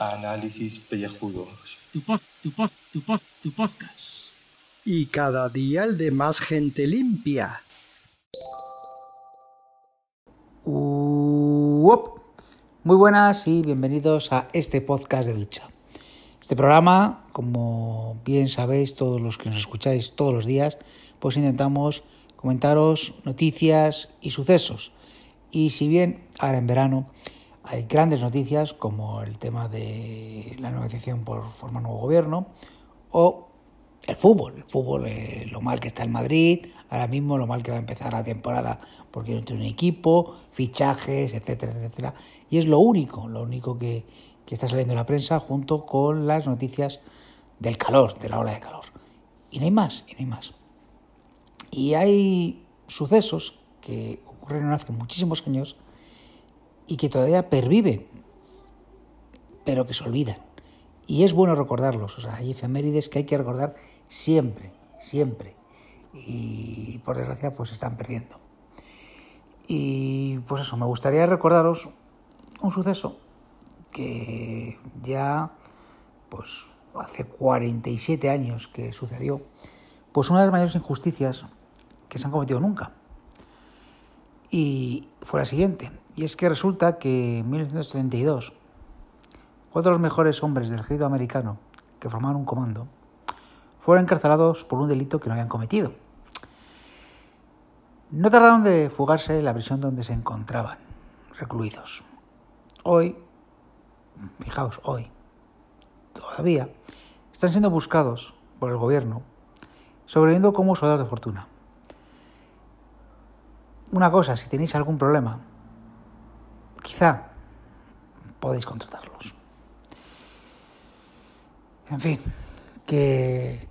Análisis pellejudos. Tu pod, tu pod, tu pod, tu podcast. Y cada día el de más gente limpia. Uop. Muy buenas y bienvenidos a este podcast de ducha. Este programa, como bien sabéis todos los que nos escucháis todos los días, pues intentamos comentaros noticias y sucesos. Y si bien ahora en verano hay grandes noticias como el tema de la negociación por formar nuevo gobierno o el fútbol, el fútbol, eh, lo mal que está el Madrid, ahora mismo lo mal que va a empezar la temporada porque no tiene un equipo, fichajes, etcétera, etcétera. Y es lo único, lo único que, que está saliendo en la prensa junto con las noticias del calor, de la ola de calor. Y no hay más, y no hay más. Y hay sucesos que ocurrieron hace muchísimos años y que todavía perviven, pero que se olvidan. Y es bueno recordarlos, o sea, hay efemérides que hay que recordar siempre, siempre. Y por desgracia, pues se están perdiendo. Y pues eso, me gustaría recordaros un suceso que ya, pues hace 47 años que sucedió, pues una de las mayores injusticias que se han cometido nunca. Y fue la siguiente, y es que resulta que en 1972, cuatro de los mejores hombres del ejército americano que formaban un comando fueron encarcelados por un delito que no habían cometido. No tardaron de fugarse de la prisión donde se encontraban, recluidos. Hoy, fijaos, hoy, todavía, están siendo buscados por el gobierno, sobreviviendo como soldados de fortuna. Una cosa, si tenéis algún problema, quizá podéis contratarlos. En fin, que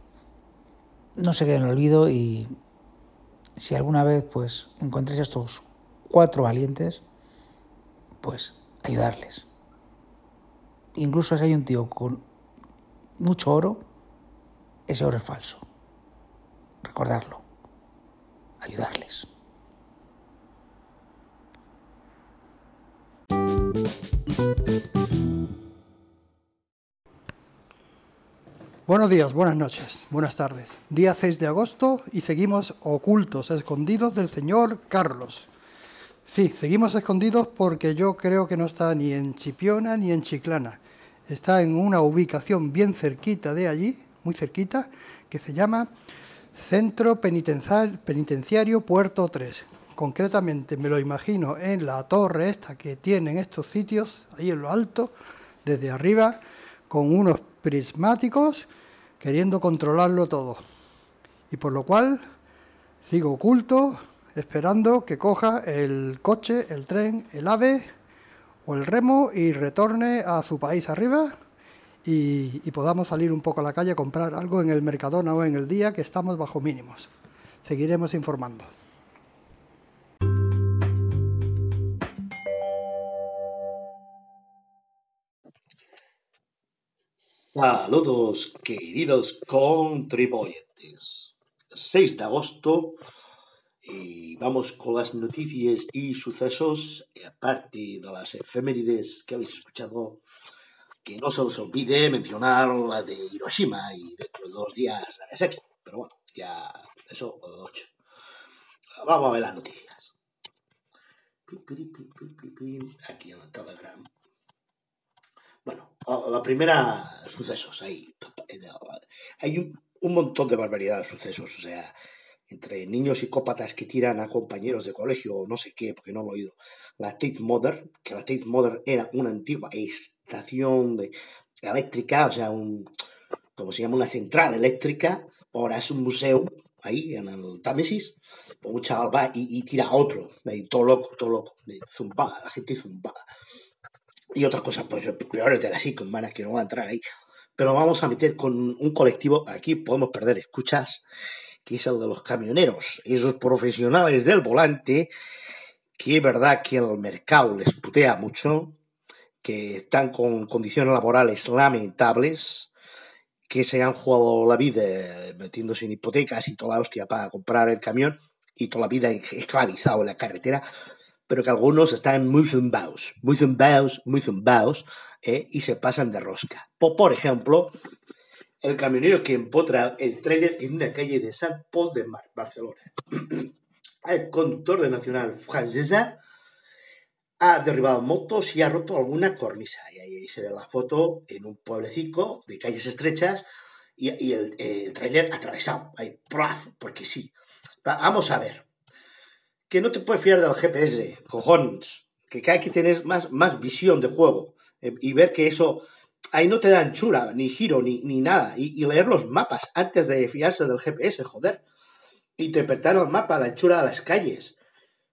no se quede en el olvido y si alguna vez pues encontréis a estos cuatro valientes, pues ayudarles. Incluso si hay un tío con mucho oro, ese oro es falso. Recordarlo. Ayudarles. Buenos días, buenas noches, buenas tardes. Día 6 de agosto y seguimos ocultos, escondidos del señor Carlos. Sí, seguimos escondidos porque yo creo que no está ni en Chipiona ni en Chiclana. Está en una ubicación bien cerquita de allí, muy cerquita, que se llama Centro Penitenciario Puerto 3. Concretamente me lo imagino en la torre esta que tienen estos sitios, ahí en lo alto, desde arriba, con unos prismáticos, queriendo controlarlo todo. Y por lo cual sigo oculto, esperando que coja el coche, el tren, el ave o el remo y retorne a su país arriba y, y, podamos salir un poco a la calle a comprar algo en el Mercadona o en el día que estamos bajo mínimos. Seguiremos informando. Saludos, queridos contribuyentes. 6 de agosto y vamos con las noticias y sucesos, y aparte de las efemérides que habéis escuchado, que no se os olvide mencionar las de Hiroshima y dentro de dos días Nagasaki. Pero bueno, ya eso o de ocho. Vamos a ver las noticias. Aquí en el Telegram. Bueno, la primera, sucesos. Hay, hay un, un montón de barbaridades de sucesos. O sea, entre niños psicópatas que tiran a compañeros de colegio o no sé qué, porque no lo he oído. La Tate Mother, que la Tate Mother era una antigua estación de, eléctrica, o sea, un, como se llama, una central eléctrica, ahora es un museo ahí en el Támesis, un chaval va y, y tira a otro, ahí, todo loco, todo loco, zumbada, la gente zumbada. Y otras cosas, pues peores de la SICOM, van que no voy a entrar ahí. Pero vamos a meter con un colectivo, aquí podemos perder escuchas, que es el de los camioneros, esos profesionales del volante, que es verdad que el mercado les putea mucho, que están con condiciones laborales lamentables, que se han jugado la vida metiéndose en hipotecas y toda la hostia para comprar el camión, y toda la vida esclavizado en la carretera, pero que algunos están muy zumbados, muy zumbados, muy zumbados, ¿eh? y se pasan de rosca. Por, ejemplo, el camionero que empotra el trailer en una calle de Sant Pol de Mar, Barcelona. El conductor de Nacional Francesa ha derribado motos y ha roto alguna cornisa. Y ahí se ve la foto en un pueblecito de calles estrechas y, y el, el trailer atravesado. Ahí, porque sí. Va, Vamos a ver. Que no te puedes fiar del GPS, cojones. Que hay que tener más, más visión de juego eh, y ver que eso ahí no te da anchura, ni giro, ni, ni nada. Y, leer los mapas antes de fiarse del GPS, joder. Interpretar el mapa, la anchura de las calles.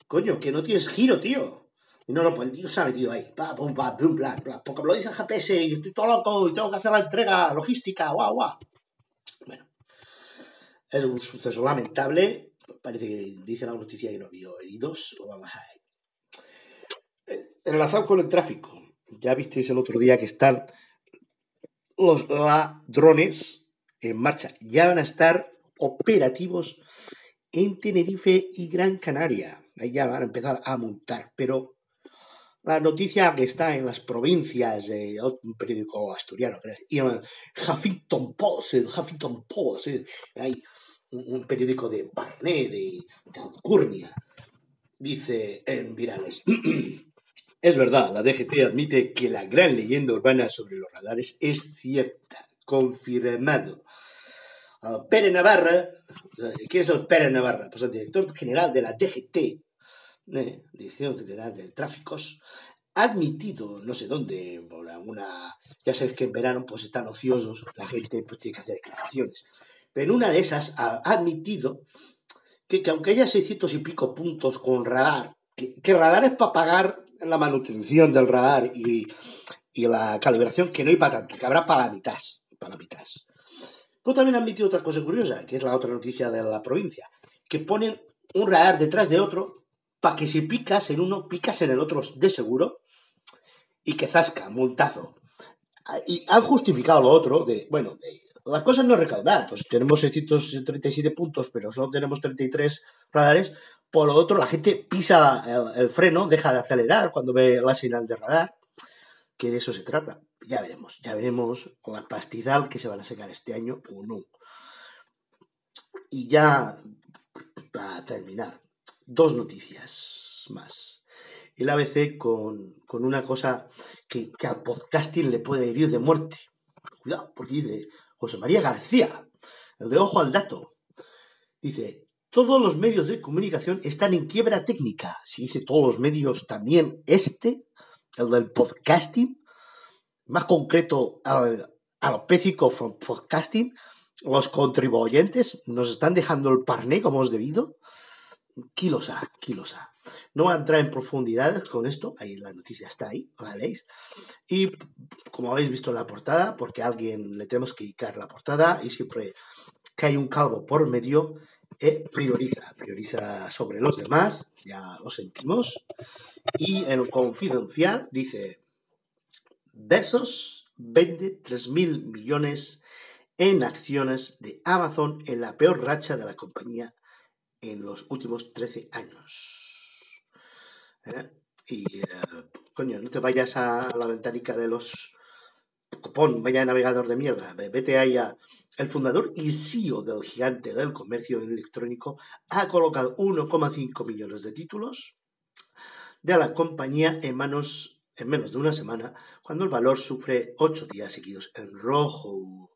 Coño, que no tienes giro, tío. Y no, no, pues el tío se ha metido ahí. Pa, pum, pa, bla, bla. Porque me lo dice el GPS y estoy todo loco y tengo que hacer la entrega logística, guau, guau. Bueno, es un suceso lamentable. Parece que dice la noticia que no vio heridos. Lo vamos a Eh, Enlazado con el tráfico. Ya visteis el otro día que están los ladrones en marcha. Ya van a estar operativos en Tenerife y Gran Canaria. Ahí ya van a empezar a montar. Pero la noticia que está en las provincias, eh, un periódico asturiano, y el Huffington Post, el Huffington Post, eh, hay un, periódico de Barnet, de, de Alcurnia, dice en virales. Es verdad, la DGT admite que la gran leyenda urbana sobre los radares es cierta, confirmado. Uh, Pere Navarra, uh, ¿qué es el Pere Navarra? Pues el director general de la DGT, eh, Dirección General de Tráficos, ha admitido, no sé dónde, por alguna, ya sabes que en verano pues están ociosos, la gente pues tiene que hacer declaraciones, pero una de esas ha admitido que, que aunque haya 600 y pico puntos con radar, que, radar es para pagar la manutención del radar y, y, la calibración, que no hay para tanto, que habrá para la mitad, para la mitad. Pero también han admitido otra cosa curiosa, que es la otra noticia de la provincia, que ponen un radar detrás de otro para que si picas en uno, picas en el otro de seguro y que zasca, multazo. Y han justificado lo otro de, bueno, de, las cosas no es recaudar, pues tenemos 637 puntos, pero solo tenemos 33 radares, por lo otro, la gente pisa el, el, freno, deja de acelerar cuando ve la señal de radar, que de eso se trata. Ya veremos, ya veremos la pastizal que se van a sacar este año o no. Y ya, para terminar, dos noticias más. El ABC con, con una cosa que, que, al podcasting le puede herir de muerte. Cuidado, porque dice José María García, el de Ojo al Dato. Dice, todos los medios de comunicación están en quiebra técnica. Si dice todos los medios, también este, el del podcasting, más concreto al alopécico podcasting, los contribuyentes nos están dejando el parné como es debido. Kilos a, kilos a. No voy entrar en profundidades con esto, ahí la noticia está ahí, la leéis. Y como habéis visto en la portada, porque a alguien le tenemos que dedicar la portada y siempre que hay un calvo por medio, eh, prioriza, prioriza sobre los demás, ya lo sentimos. Y el confidencial dice, Besos vende 3.000 millones en acciones de Amazon en la peor racha de la compañía en los últimos 13 años. ¿Eh? Y, eh, coño, no te vayas a la ventanica de los... Pon, vaya navegador de mierda, vete ahí. El fundador y CEO del gigante del comercio electrónico ha colocado 1,5 millones de títulos de la compañía en manos en menos de una semana, cuando el valor sufre ocho días seguidos en rojo.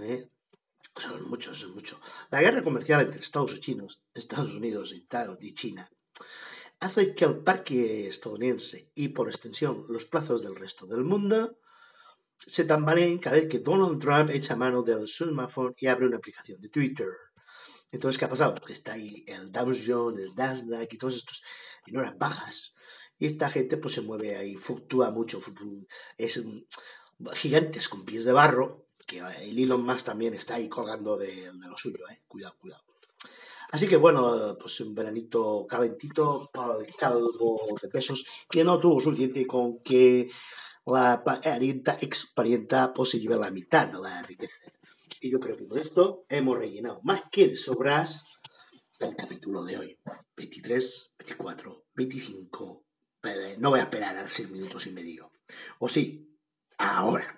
¿Eh? Son muchos, son mucho. La guerra comercial entre Estados Unidos, Estados Unidos y China hace que el parque estadounidense y por extensión los plazos del resto del mundo se tambaleen cada vez que Donald Trump echa mano del smartphone y abre una aplicación de Twitter. Entonces, ¿qué ha pasado? Pues está ahí el Dow Jones, el Nasdaq y todos estos en horas bajas. Y esta gente pues se mueve ahí, fluctúa mucho. Es gigantes con pies de barro, que el Elon Musk también está ahí colgando de, de lo suyo, ¿eh? Cuidado, cuidado. Así que bueno, pues un veranito calentito calvo de pesos que no tuvo suficiente con que la parienta, ex parienta, se lleve la mitad de la riqueza. Y yo creo que con esto hemos rellenado más que de sobras el capítulo de hoy. 23, 24, 25. No voy a esperar a 6 minutos y medio. O sí, ahora.